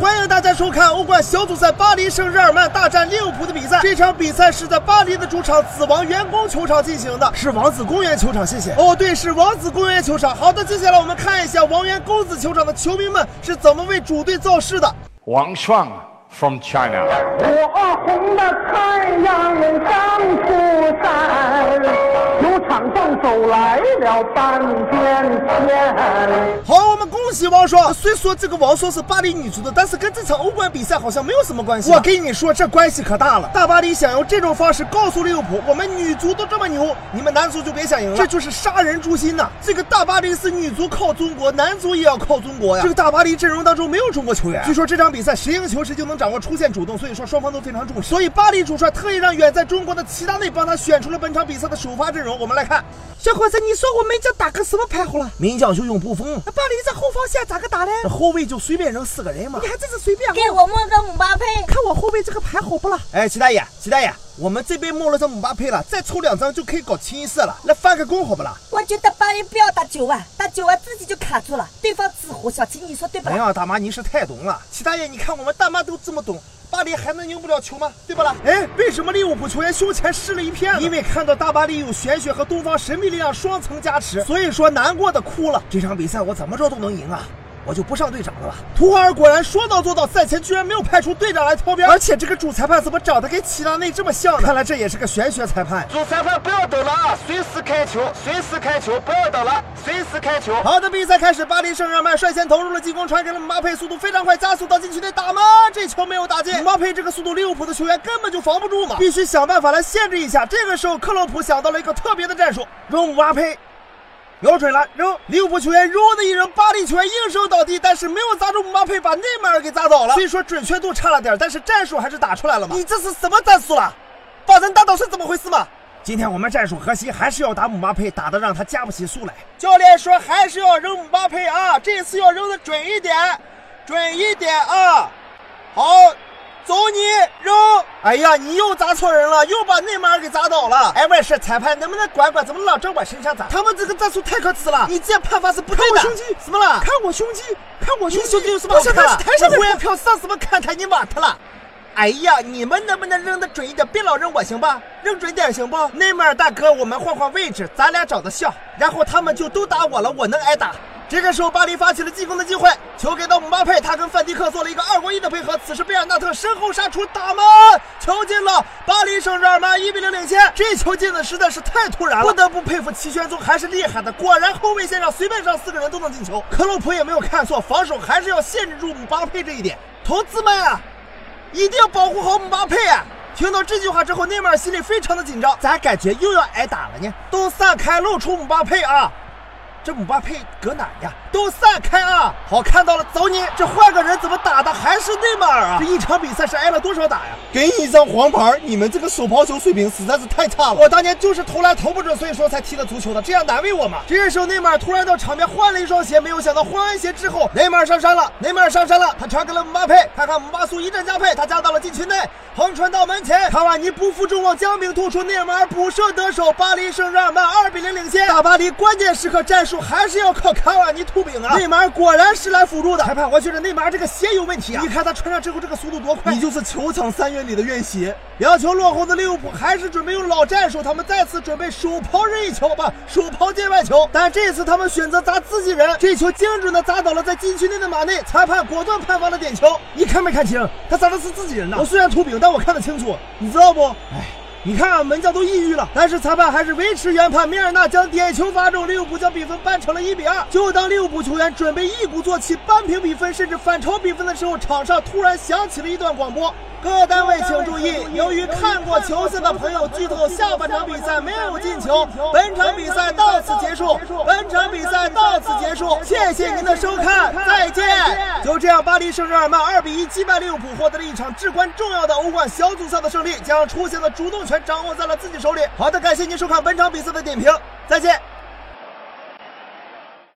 欢迎大家收看欧冠小组赛巴黎圣日耳曼大战利物浦的比赛。这场比赛是在巴黎的主场子王员工球场进行的，是王子公园球场。谢谢。哦，对，是王子公园球场。好的，接下来我们看一下王园公子球场的球迷们是怎么为主队造势的。王创 from China。火红的太阳刚出山，球场上走来了半边天。好，我们恭喜王双。虽说这个王双是巴黎女足的，但是跟这场欧冠比赛好像没有什么关系。我跟你说，这关系可大了。大巴黎想用这种方式告诉利物浦，我们女足都这么牛，你们男足就别想赢了。这就是杀人诛心呐！这个大巴黎是女足靠中国，男足也要靠中国呀。这个大巴黎阵容当中没有中国球员。据说这场比赛谁赢球谁就能掌握出线主动，所以说双方都非常重视。所以巴黎主帅特意让远在中国的齐达内帮他选出了本场比赛的首发阵容。我们来看，小伙子，你说我门将打个什么牌好了？名将就用布锋。那巴黎这后防线咋个打嘞？后卫就随便扔四个人嘛。你还真是随便。给我摸个姆巴佩，看我后卫这个牌好不啦？哎，齐大爷，齐大爷，我们这边摸了张姆巴佩了，再抽两张就可以搞清一色了。来翻个工好不啦？我觉得八万不要打九万，打九万自己就卡住了，对方纸糊。小七，你说对不啦？哎呀，大妈您是太懂了。齐大爷，你看我们大妈都这么懂。巴黎还能赢不了球吗？对不啦？哎，为什么利物浦球员胸前湿了一片？因为看到大巴黎有玄学和东方神秘力量双层加持，所以说难过的哭了。这场比赛我怎么着都能赢啊！我就不上队长了吧。图赫尔果然说到做到，赛前居然没有派出队长来挑边，而且这个主裁判怎么长得跟齐达内这么像呢？看来这也是个玄学裁判。主裁判不要等了啊，随时开球，随时开球，不要等了，随时开球。好的，比赛开始，巴黎圣日耳曼率先投入了进攻，传给了姆巴佩，速度非常快，加速到禁区内打门，这球没有打进。姆巴佩这个速度，利物浦的球员根本就防不住嘛，必须想办法来限制一下。这个时候，克洛普想到了一个特别的战术，扔姆巴佩。瞄准了，扔！利物浦球员揉的一扔，巴黎球员应声倒地，但是没有砸中姆巴佩，把内马尔给砸倒了。虽说准确度差了点，但是战术还是打出来了嘛。你这是什么战术了？把人打倒是怎么回事嘛？今天我们战术核心还是要打姆巴佩，打的让他加不起速来。教练说还是要扔姆巴佩啊，这次要扔的准一点，准一点啊！好。走你扔！哎呀，你又砸错人了，又把内马尔给砸倒了。哎，我说裁判能不能管管，怎么老照我身上砸？他们这个战术太可耻了，你这判罚是不对的。看我胸肌，怎么了？看我胸肌，看我胸肌，胸肌有什么好看了？台上的股票上什么看台？你瓦特了？哎呀，你们能不能扔的准一点？别老扔我行吧？扔准点行不？内马尔大哥，我们换换位置，咱俩长得像，然后他们就都打我了，我能挨打。这个时候，巴黎发起了进攻的机会，球给到姆巴佩，他跟范迪克做了一个二过一的配合。此时贝尔纳特身后杀出，打门，球进了，巴黎圣日耳曼一比零领先。这球进的实在是太突然了，不得不佩服齐宣宗还是厉害的，果然后卫线上随便上四个人都能进球。克洛普也没有看错，防守还是要限制住姆巴佩这一点。同志们啊，一定要保护好姆巴佩啊！听到这句话之后，内马尔心里非常的紧张，咋感觉又要挨打了呢？都散开，露出姆巴佩啊！这姆巴佩搁哪呀？都散开啊！好，看到了，走你！这换个人怎么打的？还是内马尔啊？这一场比赛是挨了多少打呀？给你一张黄牌！你们这个手抛球水平实在是太差了。我当年就是投篮投不准，所以说才踢了足球的，这样难为我吗？这时候内马尔突然到场边换了一双鞋，没有想到换完鞋之后，内马尔上山了。内马尔上山了，他传给了姆巴佩，看看姆巴苏一阵加配，他加到了禁区内，横传到门前。卡瓦尼不负众望，将饼突出，内马尔补射得手，巴黎圣日耳曼二比零领先。大巴黎关键时刻战术。还是要靠卡瓦尼突饼啊！内马尔果然是来辅助的。裁判，我觉得内马尔这个鞋有问题啊！你看他穿上之后这个速度多快！你就是球场三元里的院鞋。两球落后的利物浦还是准备用老战术，他们再次准备手抛任意球，吧，手抛界外球。但这次他们选择砸自己人，这球精准的砸倒了在禁区内的马内。裁判果断判罚了点球。你看没看清？他砸的是自己人呐！我虽然秃饼，但我看得清楚，你知道不？哎。你看啊，门将都抑郁了，但是裁判还是维持原判。米尔纳将点球罚中，利物浦将比分扳成了一比二。就当利物浦球员准备一鼓作气扳平比分，甚至反超比分的时候，场上突然响起了一段广播。各单位请注意，由于看过球赛的朋友剧透，下半场比赛没有进球，本场比赛到此结束。本场比赛到此结束，谢谢您的收看，再见。就这样，巴黎圣日耳曼二比一击败利物浦，获得了一场至关重要的欧冠小组赛的胜利，将出线的主动权掌握在了自己手里。好的，感谢您收看本场比赛的点评，再见。